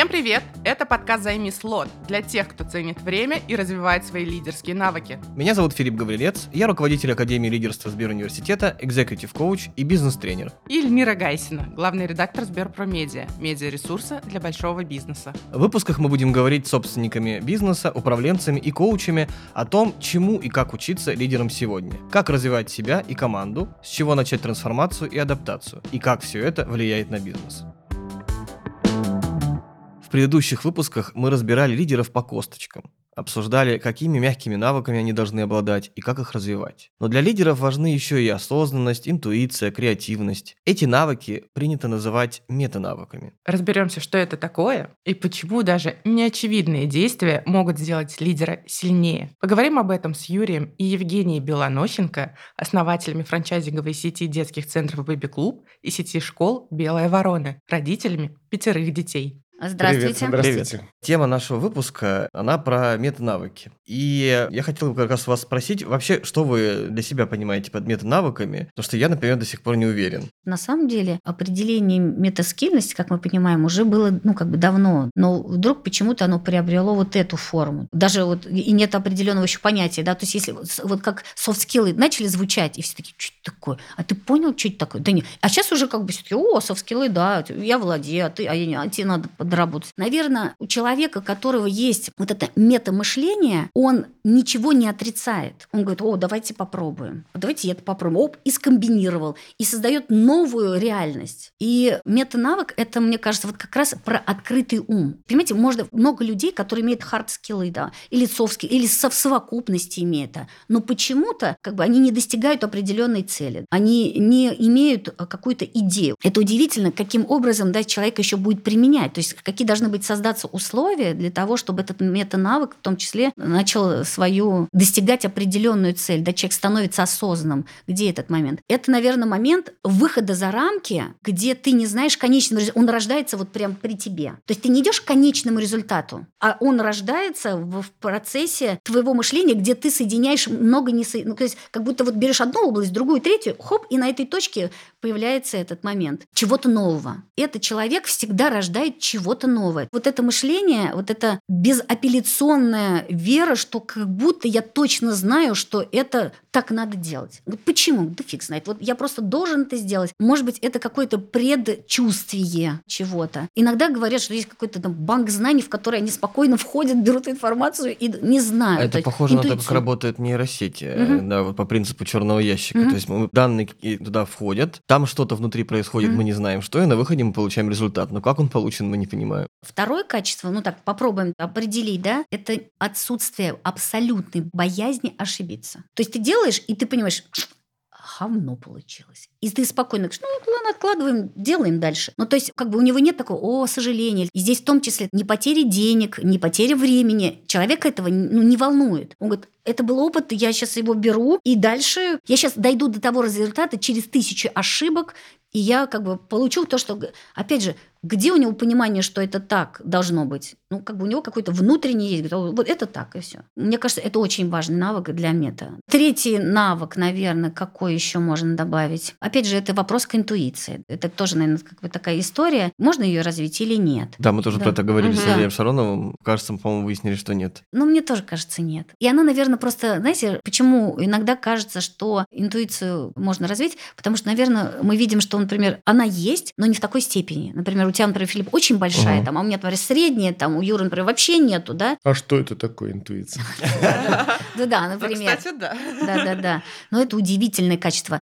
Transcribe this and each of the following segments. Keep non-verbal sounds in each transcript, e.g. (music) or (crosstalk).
Всем привет! Это подкаст «Займи слот» для тех, кто ценит время и развивает свои лидерские навыки. Меня зовут Филипп Гаврилец, я руководитель Академии лидерства Сберуниверситета, экзекутив-коуч и бизнес-тренер. И Эльмира Гайсина, главный редактор Сберпромедиа, медиаресурса для большого бизнеса. В выпусках мы будем говорить с собственниками бизнеса, управленцами и коучами о том, чему и как учиться лидерам сегодня, как развивать себя и команду, с чего начать трансформацию и адаптацию, и как все это влияет на бизнес. В предыдущих выпусках мы разбирали лидеров по косточкам, обсуждали, какими мягкими навыками они должны обладать и как их развивать. Но для лидеров важны еще и осознанность, интуиция, креативность. Эти навыки принято называть метанавыками. Разберемся, что это такое и почему даже неочевидные действия могут сделать лидера сильнее. Поговорим об этом с Юрием и Евгенией Белонощенко, основателями франчайзинговой сети детских центров «Бэби Клуб» и сети школ «Белая ворона», родителями пятерых детей. Здравствуйте. Привет, здравствуйте. Привет. Тема нашего выпуска, она про метанавыки. И я хотел как раз вас спросить, вообще, что вы для себя понимаете под метанавыками? Потому что я, например, до сих пор не уверен. На самом деле, определение метаскильности, как мы понимаем, уже было, ну, как бы давно. Но вдруг почему-то оно приобрело вот эту форму. Даже вот и нет определенного еще понятия, да, то есть если вот как софт-скиллы начали звучать, и все таки что это такое? А ты понял, что это такое? Да нет. А сейчас уже как бы все таки о, софт-скиллы, да, я владею, а ты, а, я, а тебе надо доработать. Наверное, у человека, у которого есть вот это метамышление, он ничего не отрицает. Он говорит, о, давайте попробуем. Давайте это попробуем. Оп, и скомбинировал. И создает новую реальность. И метанавык – это, мне кажется, вот как раз про открытый ум. Понимаете, можно много людей, которые имеют хард-скиллы, да, или софт или в совокупности имеют это. Но почему-то как бы они не достигают определенной цели. Они не имеют какую-то идею. Это удивительно, каким образом да, человек еще будет применять. То есть какие должны быть создаться условия для того, чтобы этот метанавык в том числе начал свою достигать определенную цель, да, человек становится осознанным. Где этот момент? Это, наверное, момент выхода за рамки, где ты не знаешь конечного результата. Он рождается вот прямо при тебе. То есть ты не идешь к конечному результату, а он рождается в процессе твоего мышления, где ты соединяешь много не ну, то есть как будто вот берешь одну область, другую, третью, хоп, и на этой точке появляется этот момент чего-то нового. Этот человек всегда рождает чего-то новое. Вот это мышление, вот это безапелляционная вера, что как будто я точно знаю, что это так надо делать. Вот почему? Да фиг знает. Вот я просто должен это сделать. Может быть, это какое-то предчувствие чего-то. Иногда говорят, что есть какой-то там банк знаний, в который они спокойно входят, берут информацию и не знают. Это похоже интуицию. на то, как работает нейросети, угу. да, вот по принципу черного ящика. Угу. То есть данные туда входят, там что-то внутри происходит, угу. мы не знаем, что, и на выходе мы получаем результат. Но как он получен, мы не понимаем. Второе качество, ну так попробуем определить, да, это отсутствие абсолютной боязни ошибиться. То есть ты делаешь, и ты понимаешь, говно получилось. И ты спокойно говоришь, ну ладно, откладываем, делаем дальше. Ну то есть как бы у него нет такого, о, сожаления. И здесь в том числе не потери денег, не потери времени. Человека этого ну, не волнует. Он говорит, это был опыт, я сейчас его беру, и дальше я сейчас дойду до того результата через тысячи ошибок, и я как бы получу то, что, опять же, где у него понимание, что это так должно быть? Ну, как бы у него какой-то внутренний есть. Вот это так, и все. Мне кажется, это очень важный навык для мета. Третий навык, наверное, какой еще можно добавить? Опять же, это вопрос к интуиции. Это тоже, наверное, как бы такая история. Можно ее развить или нет? Да, мы тоже да. про это говорили угу. с Андреем Шароновым. Кажется, по-моему, выяснили, что нет. Ну, мне тоже кажется, нет. И она, наверное, просто, знаете, почему иногда кажется, что интуицию можно развить? Потому что, наверное, мы видим, что, например, она есть, но не в такой степени. Например, у тебя, например, Филипп, очень большая, угу. там, а у меня, например, средняя, там, у Юры, например, вообще нету, да? А что это такое интуиция? (laughs) Да-да, например. Кстати, да. Да-да-да. Но это удивительное качество.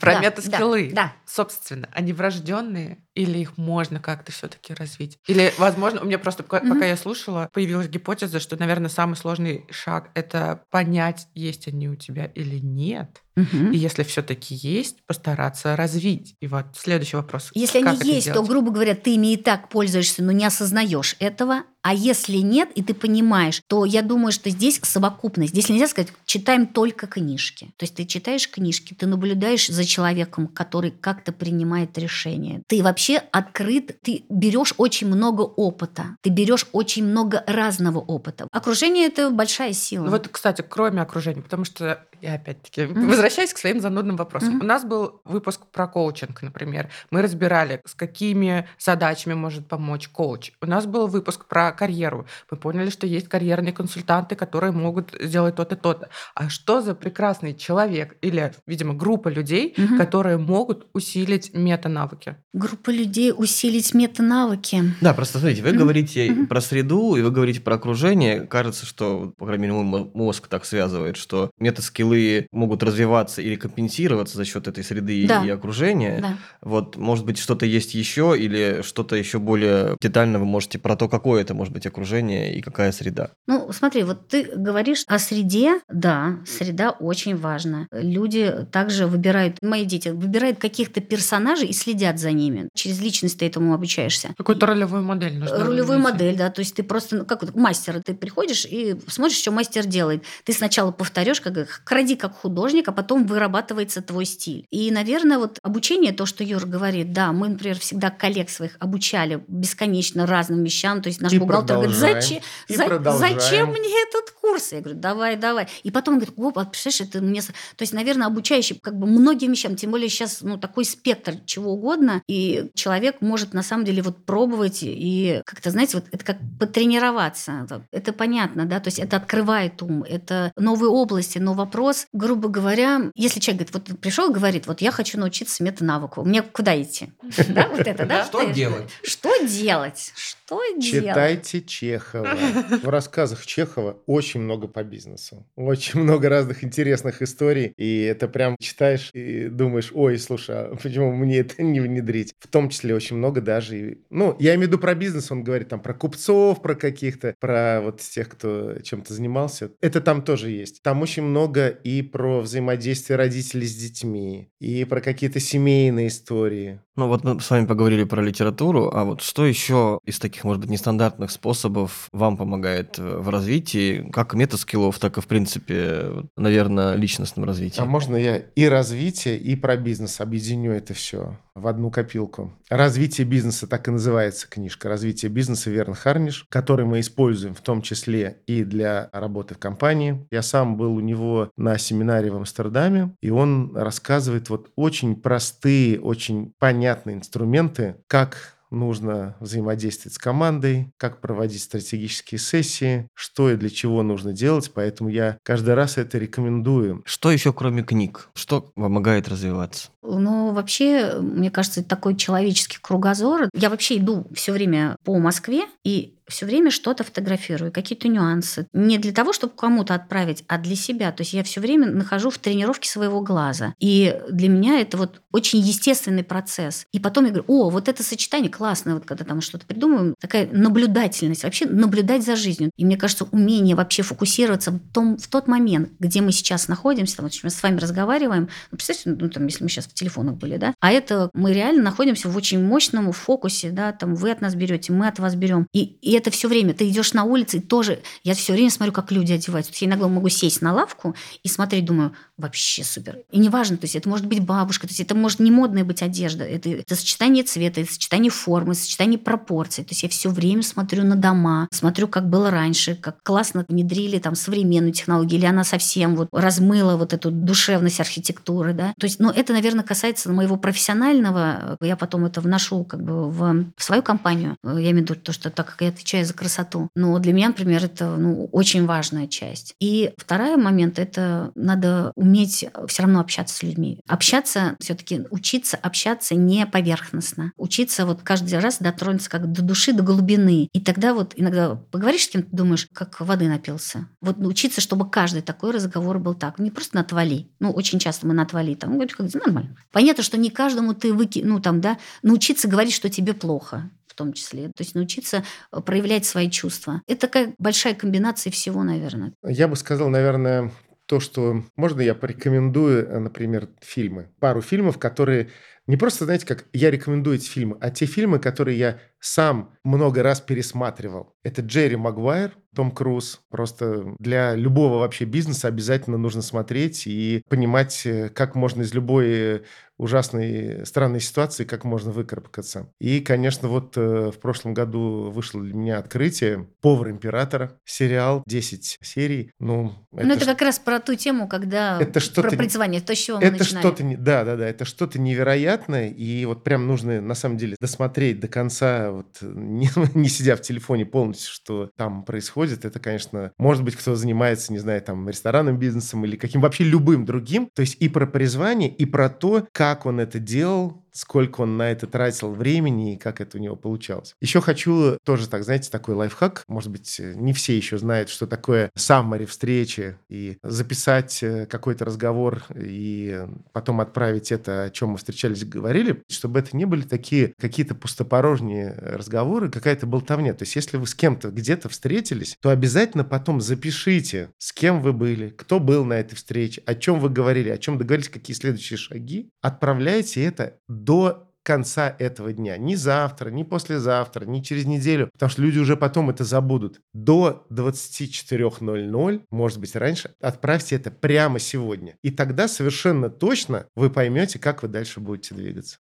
Про метаскиллы. Да, Собственно, они врожденные или их можно как-то все-таки развить? Или, возможно, у меня просто, пока, пока я слушала, появилась гипотеза, что, наверное, самый сложный шаг это понять, есть они у тебя или нет. И если все-таки есть, постараться развить. И вот следующий вопрос. Если они есть, делать? то, грубо говоря, ты ими и так пользуешься, но не осознаешь этого. А если нет, и ты понимаешь, то я думаю, что здесь совокупность. Здесь нельзя сказать, читаем только книжки. То есть ты читаешь книжки, ты наблюдаешь за человеком, который как-то принимает решения. Ты вообще открыт, ты берешь очень много опыта, ты берешь очень много разного опыта. Окружение это большая сила. Вот, кстати, кроме окружения, потому что Я опять-таки mm-hmm. возвращаюсь к своим занудным вопросам. Mm-hmm. У нас был выпуск про коучинг, например. Мы разбирали, с какими задачами может помочь коуч. У нас был выпуск про карьеру. Мы поняли, что есть карьерные консультанты, которые могут сделать то-то, то-то. А что за прекрасный человек или, видимо, группа людей, mm-hmm. которые могут усилить мета-навыки? Группа людей усилить мета-навыки. Да, просто смотрите, вы mm-hmm. говорите mm-hmm. про среду и вы говорите про окружение. Кажется, что, по крайней мере, мой мозг так связывает, что мета-скиллы могут развиваться или компенсироваться за счет этой среды да. и окружения. Да. Вот, может быть, что-то есть еще или что-то еще более детально вы можете про то, какое это может быть окружение и какая среда. Ну, смотри, вот ты говоришь о среде. Да, среда очень важна. Люди также выбирают, мои дети выбирают каких-то персонажей и следят за ними. Через личность ты этому обучаешься. Какую-то ролевую модель нужно. Ролевую модель, да. То есть ты просто, ну, как вот мастер, ты приходишь и смотришь, что мастер делает. Ты сначала повторешь, как кради как художник, а потом вырабатывается твой стиль. И, наверное, вот обучение, то, что Юр говорит, да, мы, например, всегда коллег своих обучали бесконечно разным вещам. То есть наш и бухгалтер говорит, зачем, за, зачем мне этот курс? Я говорю, давай, давай. И потом он говорит, опа, представляешь, это мне... То есть, наверное, обучающий как бы многим вещам, тем более сейчас ну, такой спектр чего угодно, и человек может на самом деле вот пробовать и как-то, знаете, вот это как потренироваться. Это понятно, да, то есть это открывает ум, это новые области, но вопрос, грубо говоря, если человек говорит, вот пришел и говорит, вот я хочу научиться мета-навыку, мне куда идти? (laughs) Да, вот это, да? Что делать? Что делать? Что делать? Читайте Чехова. В рассказах Чехова очень много по бизнесу. Очень много разных интересных историй. И это прям читаешь и думаешь, ой, слушай, а почему мне это не внедрить? В том числе очень много даже... Ну, я имею в виду про бизнес, он говорит там про купцов, про каких-то, про вот тех, кто чем-то занимался. Это там тоже есть. Там очень много и про взаимодействие родителей с детьми, и про какие-то семейные истории. Ну вот мы с вами поговорили про литературу, а вот что еще из таких, может быть, нестандартных способов вам помогает э, в развитии, как метаскиллов, так и, в принципе, наверное, личностном развитии? А можно я и развитие, и про бизнес объединю это все в одну копилку? «Развитие бизнеса» так и называется книжка. «Развитие бизнеса» Верн Харниш, который мы используем в том числе и для работы в компании. Я сам был у него на семинаре в Амстердаме, и он рассказывает вот очень простые, очень понятные понятные инструменты, как нужно взаимодействовать с командой, как проводить стратегические сессии, что и для чего нужно делать, поэтому я каждый раз это рекомендую. Что еще кроме книг? Что помогает развиваться? Ну, вообще, мне кажется, такой человеческий кругозор. Я вообще иду все время по Москве, и все время что-то фотографирую, какие-то нюансы. Не для того, чтобы кому-то отправить, а для себя. То есть я все время нахожу в тренировке своего глаза. И для меня это вот очень естественный процесс. И потом я говорю, о, вот это сочетание классное, вот когда там что-то придумываем, такая наблюдательность, вообще наблюдать за жизнью. И мне кажется, умение вообще фокусироваться в, том, в тот момент, где мы сейчас находимся, там, вот мы с вами разговариваем, ну, представьте, ну, там, если мы сейчас в телефонах были, да, а это мы реально находимся в очень мощном фокусе, да, там вы от нас берете, мы от вас берем. И, и это все время. Ты идешь на улице, и тоже я все время смотрю, как люди одеваются. Я иногда могу сесть на лавку и смотреть, думаю, вообще супер. И неважно, то есть это может быть бабушка, то есть это может не модная быть одежда, это, это сочетание цвета, это сочетание формы, сочетание пропорций. То есть я все время смотрю на дома, смотрю, как было раньше, как классно внедрили там современную технологию, или она совсем вот размыла вот эту душевность архитектуры, да. То есть, ну, это, наверное, касается моего профессионального, я потом это вношу как бы в, в свою компанию. Я имею в виду то, что так как я отвечаю за красоту. Но для меня, например, это ну, очень важная часть. И второй момент – это надо уметь все равно общаться с людьми. Общаться, все-таки учиться общаться не поверхностно. Учиться вот каждый раз дотронуться как до души, до глубины. И тогда вот иногда поговоришь с кем-то, думаешь, как воды напился. Вот учиться, чтобы каждый такой разговор был так. Не просто на отвали. Ну, очень часто мы на отвали. Там, говоришь, как нормально. Понятно, что не каждому ты выки... Ну, там, да, научиться говорить, что тебе плохо в том числе. То есть научиться э, проявлять свои чувства. Это такая большая комбинация всего, наверное. Я бы сказал, наверное, то, что можно я порекомендую, э, например, фильмы. Пару фильмов, которые Не просто, знаете, как я рекомендую эти фильмы, а те фильмы, которые я сам много раз пересматривал. Это Джерри Магуайр, том Круз. Просто для любого вообще бизнеса обязательно нужно смотреть и понимать, э, как можно из любой ужасной, странной ситуации, как можно выкарабкаться. И, конечно, вот э, в прошлом году вышло для меня открытие «Повар императора», сериал, 10 серий. Ну, это, ну, это как раз про ту тему, когда это что про призвание, то, с чего мы Это что-то, да, да, да, это что-то невероятное, и вот прям нужно, на самом деле, досмотреть до конца, вот (laughs) не, не сидя в телефоне полностью, что там происходит. Это, конечно, может быть, кто занимается, не знаю, там, ресторанным бизнесом или каким вообще любым другим. То есть и про призвание, и про то, как он это делал, сколько он на это тратил времени и как это у него получалось. Еще хочу тоже, так знаете, такой лайфхак. Может быть, не все еще знают, что такое саммари встречи и записать э, какой-то разговор и потом отправить это, о чем мы встречались, говорили, чтобы это не были такие какие-то пустопорожние разговоры, какая-то болтовня. То есть, если вы с кем-то где-то встретились, то обязательно потом запишите, с кем вы были, кто был на этой встрече, о чем вы говорили, о чем договорились, какие следующие шаги. Отправляйте это до конца этого дня. Ни завтра, ни послезавтра, ни через неделю. Потому что люди уже потом это забудут. До 24.00, может быть раньше, отправьте это прямо сегодня. И тогда совершенно точно вы поймете, как вы дальше будете двигаться.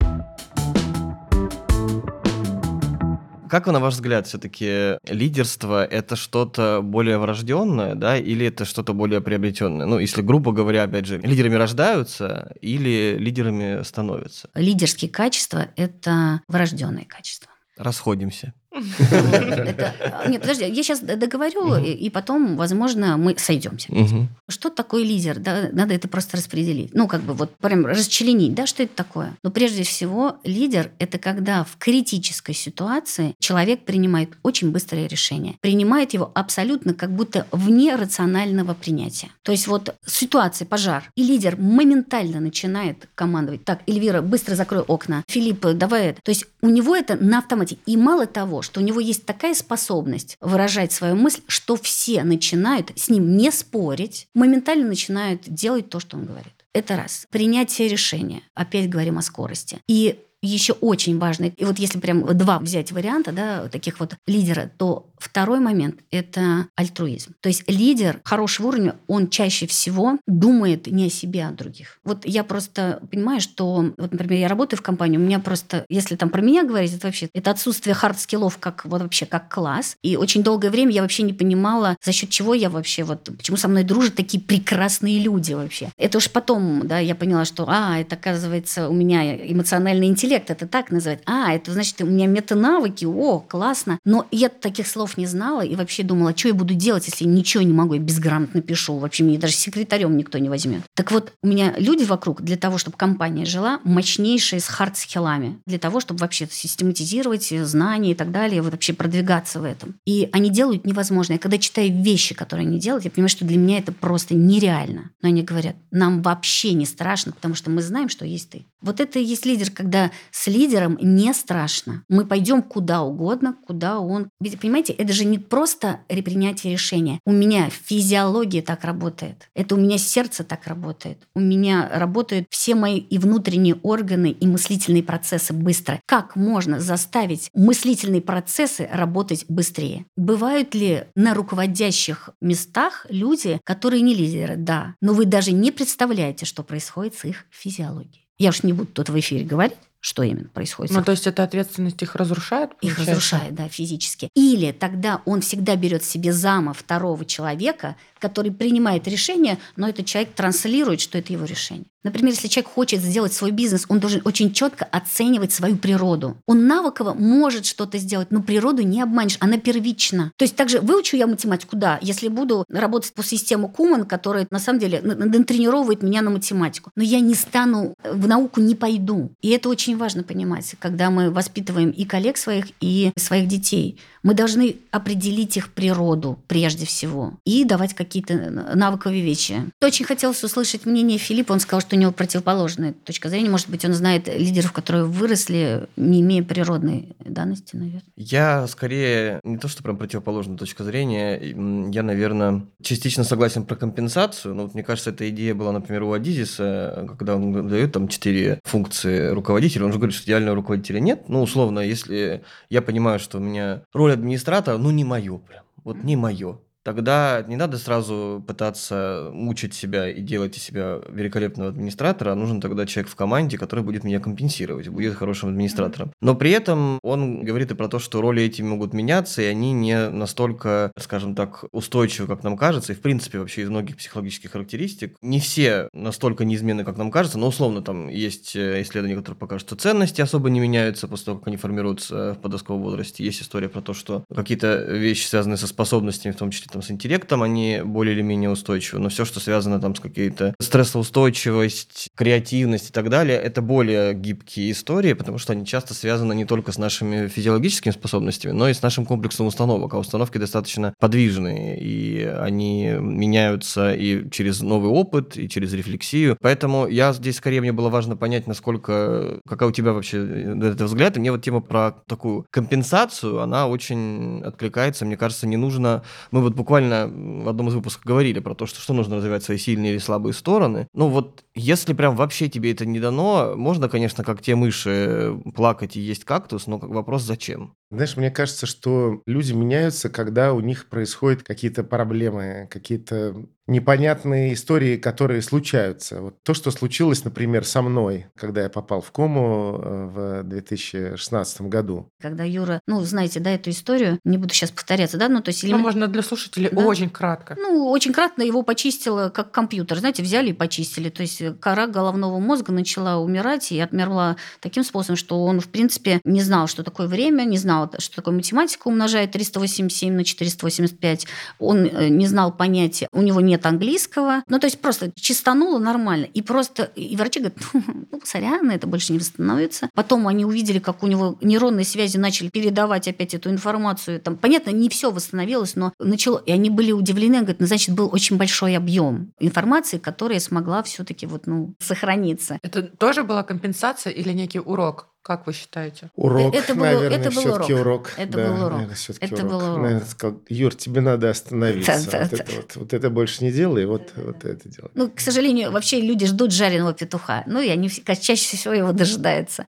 Как, на ваш взгляд, все-таки лидерство это что-то более врожденное, да, или это что-то более приобретенное? Ну, если грубо говоря, опять же, лидерами рождаются или лидерами становятся? Лидерские качества это врожденные качества. Расходимся. А, нет, подожди, я сейчас договорю, и, потом, возможно, мы сойдемся. Что такое лидер? Надо это просто распределить. Ну, как бы вот прям расчленить, да, что это такое? Но прежде всего, лидер – это когда в критической ситуации человек принимает очень быстрое решение. Принимает его абсолютно как будто вне рационального принятия. То есть вот ситуация, пожар, и лидер моментально начинает командовать. Так, Эльвира, быстро закрой окна. Филипп, давай это. То есть у него это на автомате. И мало того, что у него есть такая способность выражать свою мысль, что все начинают с ним не спорить, моментально начинают делать то, что он говорит. Это раз. Принятие решения. Опять говорим о скорости. И еще очень важно, и вот если прям два взять варианта, да, таких вот лидера, то второй момент – это альтруизм. То есть лидер хорошего уровня, он чаще всего думает не о себе, а о других. Вот я просто понимаю, что, вот, например, я работаю в компании, у меня просто, если там про меня говорить, это вообще это отсутствие hard skill ов как вот вообще как класс. И очень долгое время я вообще не понимала, за счет чего я вообще, вот почему со мной дружат такие прекрасные люди вообще. Это уж потом, да, я поняла, что, а, это оказывается у меня эмоциональный интеллект, интеллект, это так называют. А, это значит, у меня метанавыки, о, классно. Но я таких слов не знала и вообще думала, что я буду делать, если ничего не могу, я безграмотно пишу. Вообще меня даже секретарем никто не возьмет. Так вот, у меня люди вокруг для того, чтобы компания жила, мощнейшие с хард-скиллами. Для того, чтобы вообще систематизировать знания и так далее, вот вообще продвигаться в этом. И они делают невозможное. Когда читаю вещи, которые они делают, я понимаю, что для меня это просто нереально. Но они говорят, нам вообще не страшно, потому что мы знаем, что есть ты. Вот это и есть лидер, когда с лидером не страшно. Мы пойдем куда угодно, куда он... Ведь, понимаете, это же не просто принятие решения. У меня физиология так работает. Это у меня сердце так работает. У меня работают все мои и внутренние органы, и мыслительные процессы быстро. Как можно заставить мыслительные процессы работать быстрее? Бывают ли на руководящих местах люди, которые не лидеры? Да. Но вы даже не представляете, что происходит с их физиологией. Я уж не буду тут в эфире говорить, что именно происходит. Ну, то есть эта ответственность их разрушает? Получается? Их разрушает, да, физически. Или тогда он всегда берет себе зама второго человека, который принимает решение, но этот человек транслирует, что это его решение. Например, если человек хочет сделать свой бизнес, он должен очень четко оценивать свою природу. Он навыково может что-то сделать, но природу не обманешь, она первична. То есть также выучу я математику, да, если буду работать по системе Куман, которая на самом деле натренировывает меня на математику, но я не стану, в науку не пойду. И это очень важно понимать, когда мы воспитываем и коллег своих, и своих детей. Мы должны определить их природу прежде всего и давать какие какие-то навыковые вещи. Очень хотелось услышать мнение Филиппа. Он сказал, что у него противоположная точка зрения. Может быть, он знает лидеров, которые выросли, не имея природной данности, наверное. Я скорее не то, что прям противоположная точка зрения. Я, наверное, частично согласен про компенсацию. Но вот мне кажется, эта идея была, например, у Адизиса, когда он дает там четыре функции руководителя. Он же говорит, что идеального руководителя нет. Ну, условно, если я понимаю, что у меня роль администратора, ну, не мою прям. Вот не мое тогда не надо сразу пытаться мучить себя и делать из себя великолепного администратора, а нужен тогда человек в команде, который будет меня компенсировать, будет хорошим администратором. Но при этом он говорит и про то, что роли эти могут меняться, и они не настолько, скажем так, устойчивы, как нам кажется, и в принципе вообще из многих психологических характеристик не все настолько неизменны, как нам кажется, но условно там есть э, исследования, которые покажут, что ценности особо не меняются после того, как они формируются в подростковом возрасте. Есть история про то, что какие-то вещи, связанные со способностями, в том числе там, с интеллектом, они более или менее устойчивы. Но все, что связано там с какой-то стрессоустойчивость, креативность и так далее, это более гибкие истории, потому что они часто связаны не только с нашими физиологическими способностями, но и с нашим комплексом установок. А установки достаточно подвижные, и они меняются и через новый опыт, и через рефлексию. Поэтому я здесь скорее мне было важно понять, насколько, какая у тебя вообще этот взгляд. И мне вот тема про такую компенсацию, она очень откликается. Мне кажется, не нужно... Мы вот буквально в одном из выпусков говорили про то, что, что нужно развивать свои сильные или слабые стороны. Ну вот, если прям вообще тебе это не дано, можно, конечно, как те мыши, плакать и есть кактус, но вопрос зачем? Знаешь, мне кажется, что люди меняются, когда у них происходят какие-то проблемы, какие-то непонятные истории, которые случаются. Вот то, что случилось, например, со мной, когда я попал в кому э, в 2016 году. Когда Юра, ну, знаете, да, эту историю, не буду сейчас повторяться, да, ну, то есть... Ну, можно для слушателей да? очень кратко. Ну, очень кратко его почистило как компьютер, знаете, взяли и почистили. То есть кора головного мозга начала умирать и отмерла таким способом, что он, в принципе, не знал, что такое время, не знал, что такое математика умножает 387 на 485. Он э, не знал понятия, у него нет английского. Ну, то есть просто чистануло нормально. И просто, и врачи говорят, ну, сорян, это больше не восстановится. Потом они увидели, как у него нейронные связи начали передавать опять эту информацию. Там, понятно, не все восстановилось, но начало, и они были удивлены, говорят, ну, значит, был очень большой объем информации, которая смогла все-таки вот, ну, сохраниться. Это тоже была компенсация или некий урок? Как вы считаете? Урок, это было, наверное, это был все-таки урок. урок. Это да, был урок. Наверное, это урок. был урок. Наверное, сказал, Юр, тебе надо остановиться. Да, вот, да, это Вот, вот это больше не делай, вот, вот это делай. Ну, к сожалению, вообще люди ждут жареного петуха. Ну, и они чаще всего его дожидаются.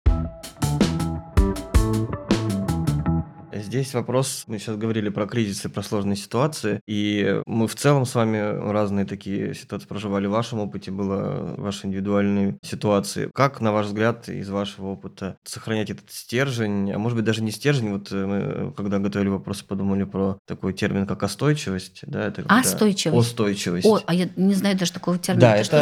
Здесь вопрос, мы сейчас говорили про кризисы, про сложные ситуации, и мы в целом с вами разные такие ситуации проживали. В вашем опыте было ваши индивидуальные ситуации. Как, на ваш взгляд, из вашего опыта сохранять этот стержень, а может быть даже не стержень, вот мы, когда готовили вопросы, подумали про такой термин, как остойчивость. Да, это Остойчивость. Остойчивость. О, а я не знаю даже такого термина. Да, это,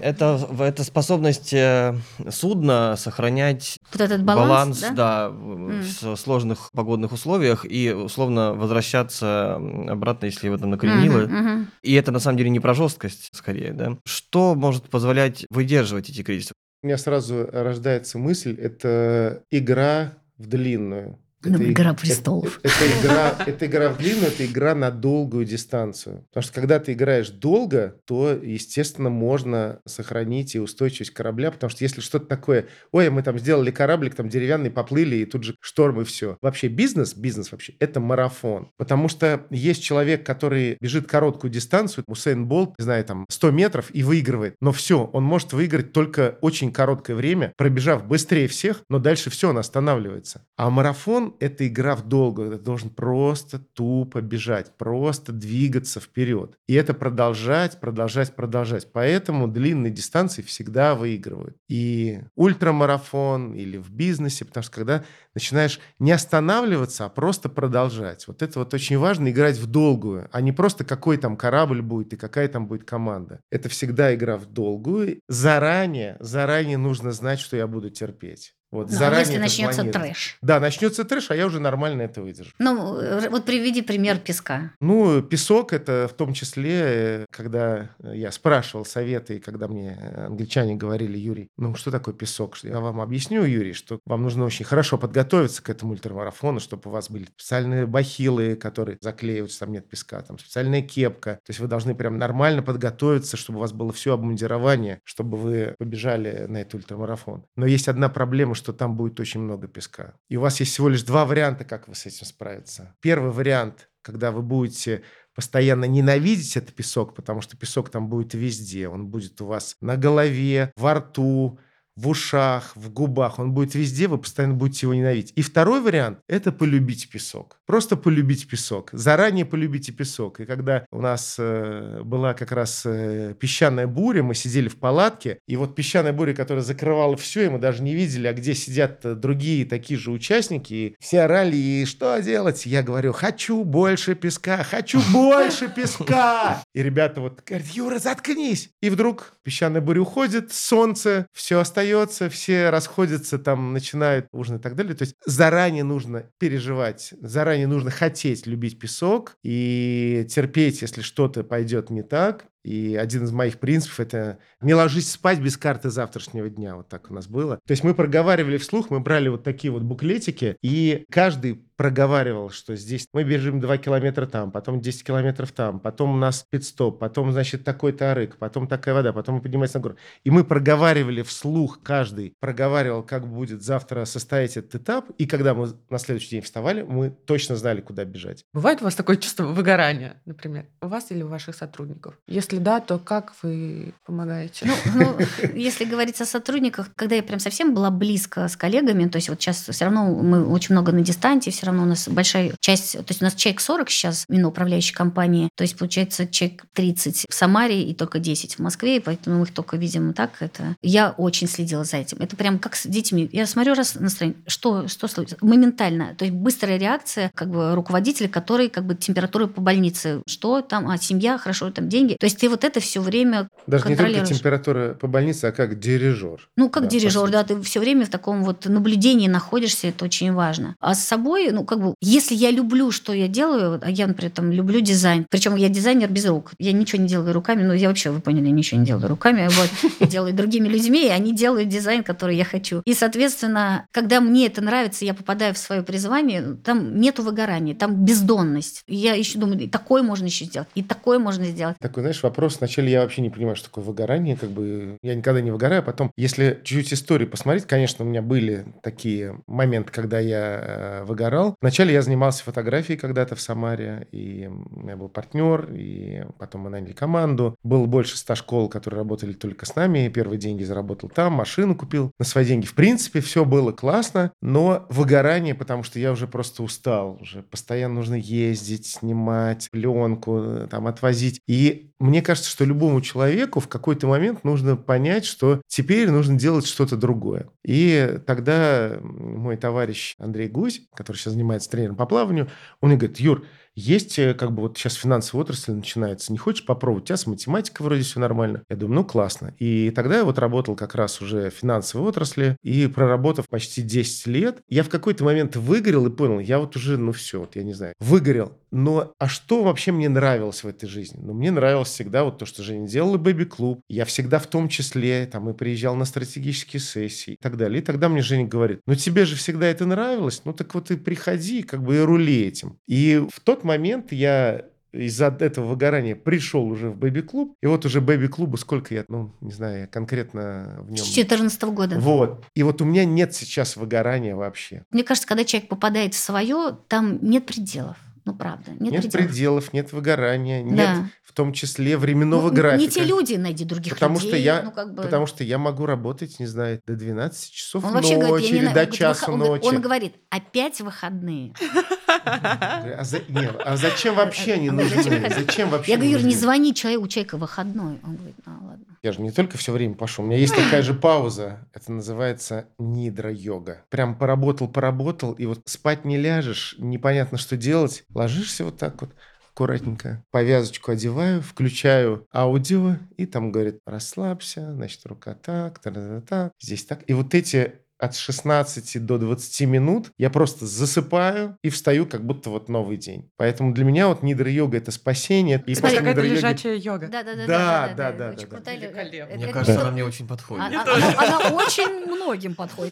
это, это, это способность э, судна сохранять вот этот баланс, баланс да, да mm. в сложных погодных условиях условиях и условно возвращаться обратно, если его там накренило. Uh-huh, uh-huh. И это на самом деле не про жесткость, скорее, да. Что может позволять выдерживать эти кризисы? У меня сразу рождается мысль, это игра в длинную. Это, игра престолов. Это, это, игра, это игра в длинную, это игра на долгую дистанцию. Потому что когда ты играешь долго, то, естественно, можно сохранить и устойчивость корабля, потому что если что-то такое, ой, мы там сделали кораблик, там деревянный, поплыли, и тут же шторм и все. Вообще бизнес, бизнес вообще, это марафон. Потому что есть человек, который бежит короткую дистанцию, Усейн Болт, не знаю, там 100 метров и выигрывает. Но все, он может выиграть только очень короткое время, пробежав быстрее всех, но дальше все, он останавливается. А марафон это игра в долгую. Ты должен просто тупо бежать, просто двигаться вперед. И это продолжать, продолжать, продолжать. Поэтому длинные дистанции всегда выигрывают. И ультрамарафон или в бизнесе, потому что когда начинаешь не останавливаться, а просто продолжать. Вот это вот очень важно, играть в долгую, а не просто какой там корабль будет и какая там будет команда. Это всегда игра в долгую. Заранее, заранее нужно знать, что я буду терпеть. Вот, ну, заранее если начнется трэш. Да, начнется трэш, а я уже нормально это выдержу. Ну, вот приведи пример песка. Ну, песок это в том числе, э, когда я спрашивал советы, и когда мне англичане говорили, Юрий, ну что такое песок? Я вам объясню, Юрий, что вам нужно очень хорошо подготовиться к этому ультрамарафону, чтобы у вас были специальные бахилы, которые заклеиваются, там нет песка, там специальная кепка. То есть вы должны прям нормально подготовиться, чтобы у вас было все обмундирование, чтобы вы побежали на этот ультрамарафон. Но есть одна проблема, что там будет очень много песка. И у вас есть всего лишь два варианта, как вы с этим справиться. Первый вариант, когда вы будете постоянно ненавидеть этот песок, потому что песок там будет везде. Он будет у вас на голове, во рту, в ушах, в губах, он будет везде, вы постоянно будете его ненавидеть. И второй вариант – это полюбить песок. Просто полюбить песок. Заранее полюбите песок. И когда у нас э, была как раз э, песчаная буря, мы сидели в палатке, и вот песчаная буря, которая закрывала все, и мы даже не видели, а где сидят другие такие же участники, и все орали, и что делать? Я говорю, хочу больше песка, хочу (laughs) больше песка! И ребята вот говорят, Юра, заткнись! И вдруг песчаная буря уходит, солнце, все остается остается, все расходятся, там начинают ужинать и так далее. То есть заранее нужно переживать, заранее нужно хотеть любить песок и терпеть, если что-то пойдет не так, и один из моих принципов – это не ложись спать без карты завтрашнего дня. Вот так у нас было. То есть мы проговаривали вслух, мы брали вот такие вот буклетики, и каждый проговаривал, что здесь мы бежим 2 километра там, потом 10 километров там, потом у нас пит-стоп, потом, значит, такой-то арык, потом такая вода, потом мы поднимаемся на гору. И мы проговаривали вслух, каждый проговаривал, как будет завтра состоять этот этап, и когда мы на следующий день вставали, мы точно знали, куда бежать. Бывает у вас такое чувство выгорания, например, у вас или у ваших сотрудников? Если если да, то как вы помогаете? Ну, ну, если говорить о сотрудниках, когда я прям совсем была близко с коллегами, то есть вот сейчас все равно мы очень много на дистанции, все равно у нас большая часть, то есть у нас человек 40 сейчас именно управляющей компании, то есть получается человек 30 в Самаре и только 10 в Москве, и поэтому мы их только видим так. Это я очень следила за этим. Это прям как с детьми. Я смотрю раз настроение, что, что случилось? Моментально. То есть быстрая реакция как бы руководителя, который как бы температура по больнице. Что там? А, семья, хорошо, там деньги. То есть ты вот это все время Даже не только температура по больнице, а как дирижер. Ну, как да, дирижер, да, ты все время в таком вот наблюдении находишься, это очень важно. А с собой, ну, как бы, если я люблю, что я делаю, а я, например, там, люблю дизайн, причем я дизайнер без рук, я ничего не делаю руками, ну, я вообще, вы поняли, ничего не делаю руками, вот, (laughs) я делаю другими людьми, и они делают дизайн, который я хочу. И, соответственно, когда мне это нравится, я попадаю в свое призвание, там нету выгорания, там бездонность. Я еще думаю, и такое можно еще сделать, и такое можно сделать. Такой, знаешь, вопрос. Вначале я вообще не понимаю, что такое выгорание. Как бы я никогда не выгораю. Потом, если чуть-чуть истории посмотреть, конечно, у меня были такие моменты, когда я э, выгорал. Вначале я занимался фотографией когда-то в Самаре, и у меня был партнер, и потом мы наняли команду. Было больше ста школ, которые работали только с нами. Первые деньги заработал там, машину купил на свои деньги. В принципе, все было классно, но выгорание, потому что я уже просто устал. Уже постоянно нужно ездить, снимать пленку, э, там, отвозить. И мне кажется, что любому человеку в какой-то момент нужно понять, что теперь нужно делать что-то другое. И тогда мой товарищ Андрей Гусь, который сейчас занимается тренером по плаванию, он мне говорит, Юр, есть э, как бы вот сейчас финансовая отрасль начинается, не хочешь попробовать? У тебя с математикой вроде все нормально. Я думаю, ну классно. И тогда я вот работал как раз уже в финансовой отрасли, и проработав почти 10 лет, я в какой-то момент выгорел и понял, я вот уже, ну все, вот я не знаю, выгорел. Но а что вообще мне нравилось в этой жизни? Ну, мне нравилось всегда вот то, что Женя делала бэби-клуб. Я всегда в том числе там и приезжал на стратегические сессии и так далее. И тогда мне Женя говорит, ну тебе же всегда это нравилось, ну так вот и приходи, как бы и рули этим. И в тот момент я из-за этого выгорания пришел уже в бэби-клуб. И вот уже бэби-клубу сколько я, ну, не знаю, конкретно в нем. С 2014 года. Вот. И вот у меня нет сейчас выгорания вообще. Мне кажется, когда человек попадает в свое, там нет пределов. Ну, правда. Нет, нет пределов. пределов, нет выгорания, да. нет в том числе временного ну, графика. Не те люди, найди других потому людей. Что я, ну, как бы... Потому что я могу работать, не знаю, до 12 часов он ночи говорит, или до часа он, ночи. Он говорит, опять выходные. А, за, а зачем вообще они нужны? Зачем вообще Я говорю, не звони человеку, у человека выходной. Он говорит, ну ладно. Я же не только все время пошел. У меня есть такая же пауза. Это называется нидра-йога. Прям поработал, поработал, и вот спать не ляжешь, непонятно, что делать. Ложишься вот так вот, аккуратненько, повязочку одеваю, включаю аудио, и там говорит, расслабься, значит, рука так, та -та -та, здесь так. И вот эти от 16 до 20 минут я просто засыпаю и встаю, как будто вот новый день. Поэтому для меня вот нидра-йога – это спасение. И Смотри, какая-то лежачая йога. Да, да, да. Да, да, да. Мне кажется, она мне очень подходит. Она очень многим подходит.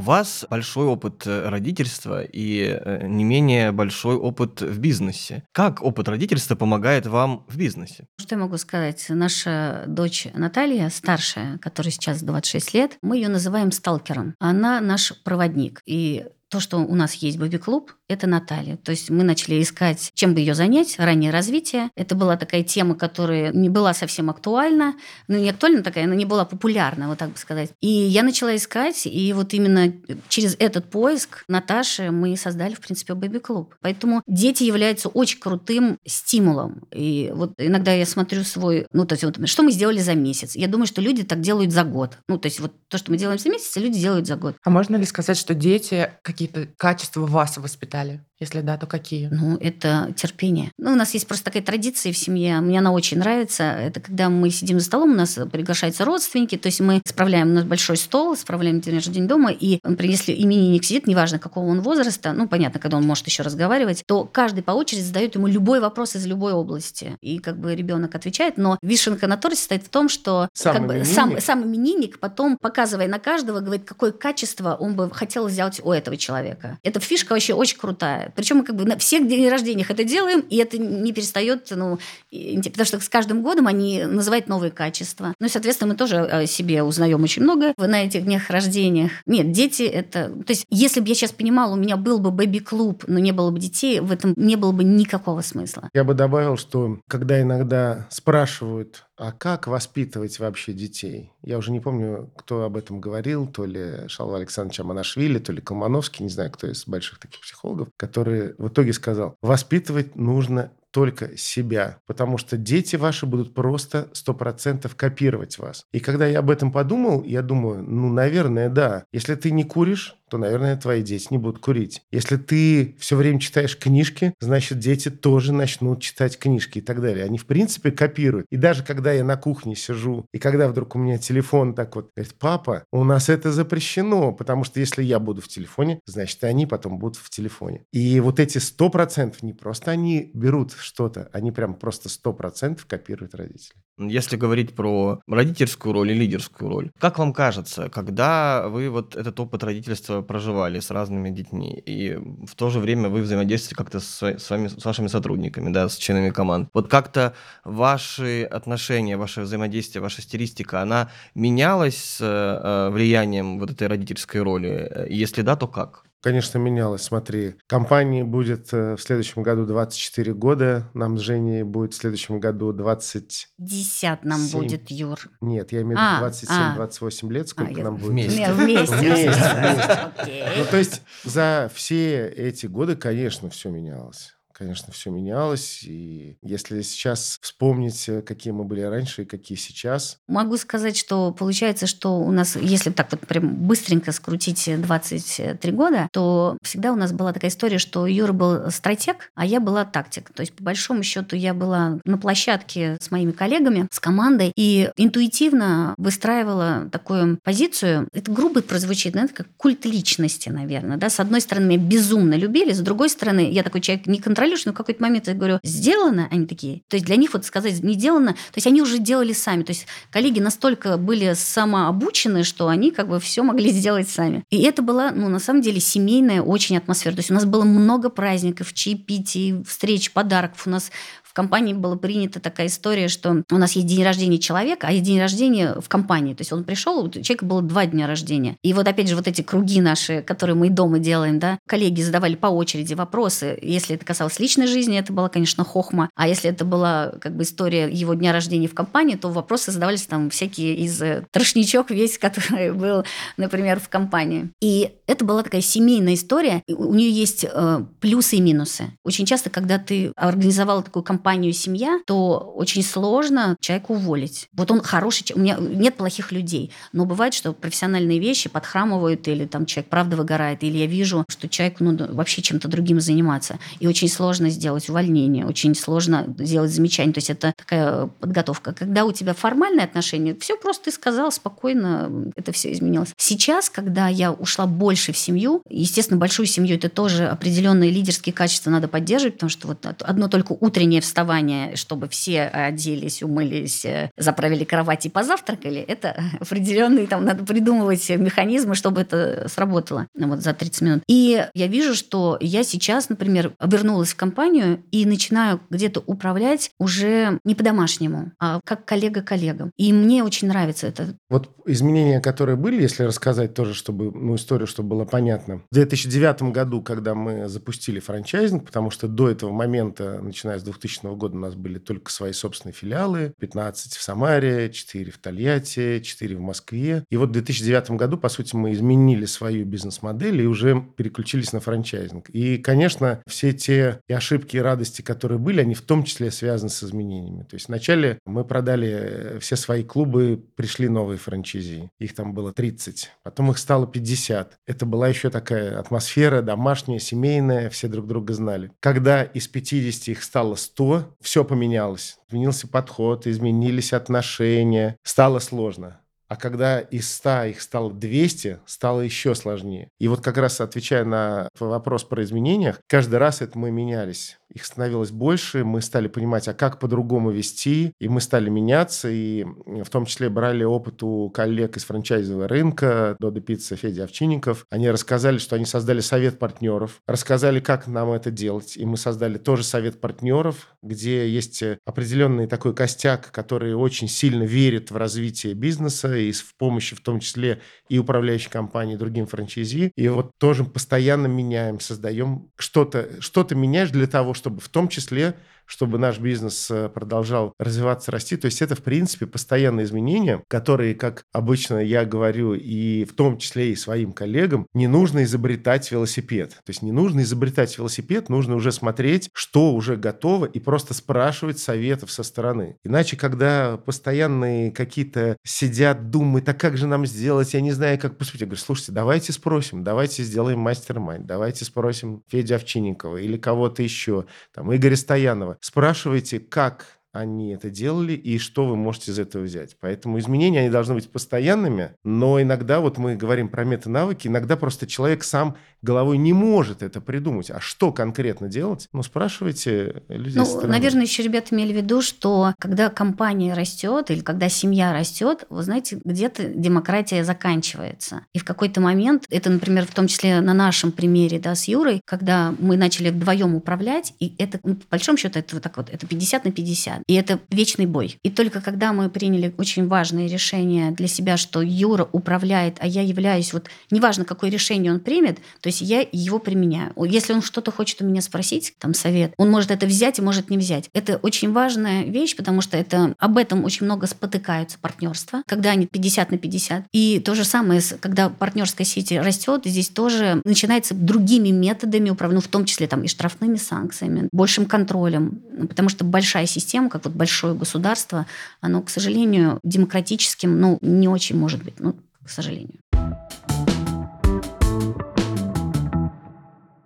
Вас большой опыт э, родительства и э, не менее большой опыт в бизнесе. Как опыт родительства помогает вам в бизнесе? Что я могу сказать? Наша дочь Наталья, старшая, которая сейчас 26 лет, мы ее называем сталкером. Она наш проводник. И то, что у нас есть бэби-клуб, это Наталья. То есть мы начали искать, чем бы ее занять, раннее развитие. Это была такая тема, которая не была совсем актуальна. Ну, не актуальна такая, она не была популярна, вот так бы сказать. И я начала искать, и вот именно через этот поиск Наташи мы создали, в принципе, бэби-клуб. Поэтому дети являются очень крутым стимулом. И вот иногда я смотрю свой... Ну, то есть вот, что мы сделали за месяц? Я думаю, что люди так делают за год. Ну, то есть вот то, что мы делаем за месяц, люди делают за год. А можно ли сказать, что дети какие-то качества вас воспитали? totale. Если да, то какие? Ну, это терпение. Ну, у нас есть просто такая традиция в семье, мне она очень нравится. Это когда мы сидим за столом, у нас приглашаются родственники, то есть мы справляем на большой стол, справляем день рождения дома, и, например, если именинник сидит, неважно, какого он возраста, ну, понятно, когда он может еще разговаривать, то каждый по очереди задает ему любой вопрос из любой области. И как бы ребенок отвечает, но вишенка на торте стоит в том, что сам, как именинник. Бы, сам, сам именинник потом, показывая на каждого, говорит, какое качество он бы хотел сделать у этого человека. Эта фишка вообще очень крутая. Причем мы как бы на всех день рождениях это делаем, и это не перестает, ну, потому что с каждым годом они называют новые качества. Ну и, соответственно, мы тоже о себе узнаем очень много на этих днях рождениях. Нет, дети это... То есть, если бы я сейчас понимала, у меня был бы бэби-клуб, но не было бы детей, в этом не было бы никакого смысла. Я бы добавил, что когда иногда спрашивают, а как воспитывать вообще детей? Я уже не помню, кто об этом говорил, то ли Шалва Александрович Аманашвили, то ли Колмановский, не знаю, кто из больших таких психологов, который в итоге сказал, воспитывать нужно только себя, потому что дети ваши будут просто сто процентов копировать вас. И когда я об этом подумал, я думаю, ну, наверное, да. Если ты не куришь, то, наверное, твои дети не будут курить. Если ты все время читаешь книжки, значит, дети тоже начнут читать книжки и так далее. Они, в принципе, копируют. И даже когда я на кухне сижу, и когда вдруг у меня телефон так вот говорит, папа, у нас это запрещено, потому что если я буду в телефоне, значит, они потом будут в телефоне. И вот эти сто процентов не просто они берут что-то, они прям просто сто процентов копируют родителей. Если говорить про родительскую роль и лидерскую роль, как вам кажется, когда вы вот этот опыт родительства проживали с разными детьми, и в то же время вы взаимодействуете как-то с, с, вами, с вашими сотрудниками, да, с членами команд, вот как-то ваши отношения, ваше взаимодействие, ваша стилистика, она менялась с э, влиянием вот этой родительской роли? Если да, то как? Конечно, менялось. Смотри, компании будет э, в следующем году 24 года, нам с Женей будет в следующем году 20... 50 нам 7. будет, Юр. Нет, я имею в виду 27-28 а. лет, сколько а, нам будет. Вместе. Вместе. вместе. Ну, то есть за все эти годы, конечно, все менялось конечно, все менялось. И если сейчас вспомнить, э, какие мы были раньше и какие сейчас. Могу сказать, что получается, что у нас, если так вот прям быстренько скрутить 23 года, то всегда у нас была такая история, что Юра был стратег, а я была тактик. То есть, по большому счету, я была на площадке с моими коллегами, с командой, и интуитивно выстраивала такую позицию. Это грубо прозвучит, но это как культ личности, наверное. Да? С одной стороны, меня безумно любили, с другой стороны, я такой человек не контролирующий, контролируешь, но в какой-то момент я говорю, сделано, они такие. То есть для них вот сказать не сделано, то есть они уже делали сами. То есть коллеги настолько были самообучены, что они как бы все могли (laughs) сделать сами. И это была, ну, на самом деле, семейная очень атмосфера. То есть у нас было много праздников, чаепитий, встреч, подарков. У нас компании была принята такая история, что у нас есть день рождения человека, а есть день рождения в компании. То есть он пришел, у человека было два дня рождения. И вот опять же вот эти круги наши, которые мы дома делаем, да, коллеги задавали по очереди вопросы. Если это касалось личной жизни, это была, конечно, хохма. А если это была как бы история его дня рождения в компании, то вопросы задавались там всякие из э, трошничок весь, (laughs) который был, например, в компании. И это была такая семейная история. У нее есть э, плюсы и минусы. Очень часто, когда ты организовал такую компанию, компанию семья, то очень сложно человека уволить. Вот он хороший, у меня нет плохих людей, но бывает, что профессиональные вещи подхрамывают, или там человек правда выгорает, или я вижу, что человек ну, вообще чем-то другим заниматься. И очень сложно сделать увольнение, очень сложно сделать замечание. То есть это такая подготовка. Когда у тебя формальные отношения, все просто ты сказал спокойно, это все изменилось. Сейчас, когда я ушла больше в семью, естественно, большую семью это тоже определенные лидерские качества надо поддерживать, потому что вот одно только утреннее вставание, чтобы все оделись, умылись, э, заправили кровать и позавтракали, это (laughs) определенные, там надо придумывать механизмы, чтобы это сработало вот за 30 минут. И я вижу, что я сейчас, например, обернулась в компанию и начинаю где-то управлять уже не по-домашнему, а как коллега коллегам. И мне очень нравится это. Вот изменения, которые были, если рассказать тоже, чтобы, ну, историю, чтобы было понятно. В 2009 году, когда мы запустили франчайзинг, потому что до этого момента, начиная с 2000 года, у нас были только свои собственные филиалы, 15 в Самаре, 4 в Тольятти, 4 в Москве. И вот в 2009 году, по сути, мы изменили свою бизнес-модель и уже переключились на франчайзинг. И, конечно, все те и ошибки и радости, которые были, они в том числе связаны с изменениями. То есть вначале мы продали все свои клубы, пришли новые франчайзи. Их там было 30. Потом их стало 50. Это была еще такая атмосфера домашняя, семейная, все друг друга знали. Когда из 50 их стало 100, все поменялось. Изменился подход, изменились отношения. Стало сложно. А когда из 100 их стало 200, стало еще сложнее. И вот как раз отвечая на вопрос про изменения, каждый раз это мы менялись их становилось больше, мы стали понимать, а как по-другому вести, и мы стали меняться, и в том числе брали опыт у коллег из франчайзового рынка, Дода Пицца, Федя Овчинников. Они рассказали, что они создали совет партнеров, рассказали, как нам это делать, и мы создали тоже совет партнеров, где есть определенный такой костяк, который очень сильно верит в развитие бизнеса и в помощи в том числе и управляющей компании, и другим франчайзи. И вот тоже постоянно меняем, создаем что-то, что-то меняешь для того, чтобы в том числе чтобы наш бизнес э, продолжал развиваться, расти. То есть это, в принципе, постоянные изменения, которые, как обычно я говорю, и в том числе и своим коллегам, не нужно изобретать велосипед. То есть не нужно изобретать велосипед, нужно уже смотреть, что уже готово, и просто спрашивать советов со стороны. Иначе, когда постоянные какие-то сидят, думают, а как же нам сделать, я не знаю, как поступить. Я говорю, слушайте, давайте спросим, давайте сделаем мастер-майнд, давайте спросим Федя Овчинникова или кого-то еще, там, Игоря Стоянова спрашивайте, как они это делали и что вы можете из этого взять. Поэтому изменения, они должны быть постоянными, но иногда, вот мы говорим про мета-навыки, иногда просто человек сам головой не может это придумать. А что конкретно делать? Ну, спрашивайте людей. Ну, наверное, еще ребята имели в виду, что когда компания растет или когда семья растет, вы знаете, где-то демократия заканчивается. И в какой-то момент, это, например, в том числе на нашем примере да, с Юрой, когда мы начали вдвоем управлять, и это, ну, по большому счету, это вот так вот, это 50 на 50. И это вечный бой. И только когда мы приняли очень важное решение для себя, что Юра управляет, а я являюсь, вот неважно, какое решение он примет, то есть я его применяю. Если он что-то хочет у меня спросить, там совет, он может это взять и может не взять. Это очень важная вещь, потому что это об этом очень много спотыкаются партнерства, когда они 50 на 50. И то же самое, когда партнерская сеть растет, здесь тоже начинается другими методами управления, ну, в том числе там и штрафными санкциями, большим контролем, потому что большая система как вот большое государство, оно, к сожалению, демократическим, ну, не очень может быть, ну, к сожалению.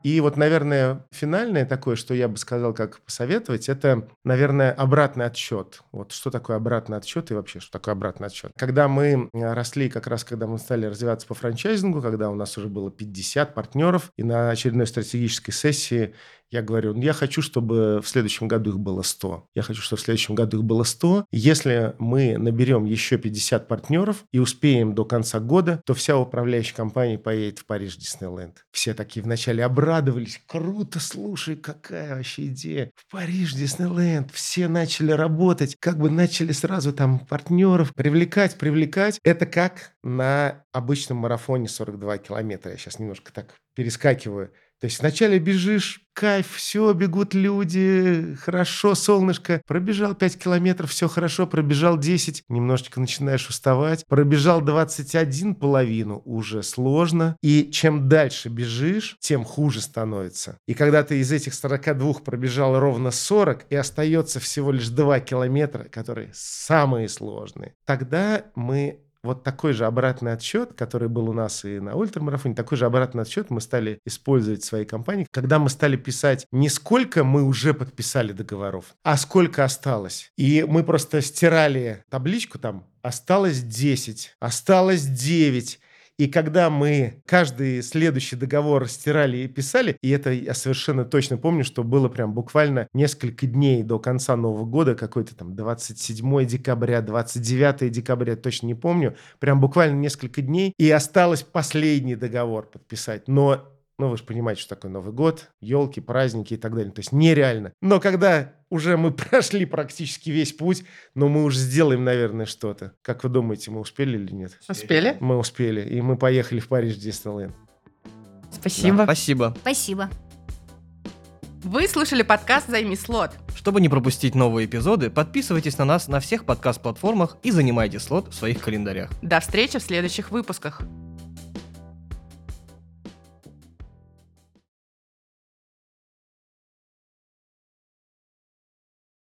И вот, наверное, финальное такое, что я бы сказал, как посоветовать, это, наверное, обратный отсчет. Вот что такое обратный отсчет и вообще, что такое обратный отсчет. Когда мы росли, как раз когда мы стали развиваться по франчайзингу, когда у нас уже было 50 партнеров, и на очередной стратегической сессии я говорю, ну, я хочу, чтобы в следующем году их было 100. Я хочу, чтобы в следующем году их было 100. Если мы наберем еще 50 партнеров и успеем до конца года, то вся управляющая компания поедет в Париж Диснейленд. Все такие вначале обрадовались. Круто, слушай, какая вообще идея. В Париж Диснейленд. Все начали работать. Как бы начали сразу там партнеров привлекать, привлекать. Это как на обычном марафоне 42 километра. Я сейчас немножко так перескакиваю. То есть вначале бежишь, кайф, все, бегут люди, хорошо, солнышко. Пробежал 5 километров, все хорошо, пробежал 10, немножечко начинаешь уставать. Пробежал 21 половину, уже сложно. И чем дальше бежишь, тем хуже становится. И когда ты из этих 42 пробежал ровно 40, и остается всего лишь 2 километра, которые самые сложные, тогда мы вот такой же обратный отсчет, который был у нас и на ультрамарафоне, такой же обратный отсчет мы стали использовать в своей компании, когда мы стали писать не сколько мы уже подписали договоров, а сколько осталось. И мы просто стирали табличку там, осталось 10, осталось 9, и когда мы каждый следующий договор стирали и писали, и это я совершенно точно помню, что было прям буквально несколько дней до конца Нового года, какой-то там 27 декабря, 29 декабря, точно не помню, прям буквально несколько дней, и осталось последний договор подписать. Но ну, вы же понимаете, что такое Новый год, елки, праздники и так далее. То есть нереально. Но когда уже мы (laughs) прошли практически весь путь, но мы уже сделаем, наверное, что-то. Как вы думаете, мы успели или нет? Успели? Мы успели. И мы поехали в Париж Диснейленд. Спасибо. Да, спасибо. Спасибо. Вы слушали подкаст «Займи слот». Чтобы не пропустить новые эпизоды, подписывайтесь на нас на всех подкаст-платформах и занимайте слот в своих календарях. До встречи в следующих выпусках.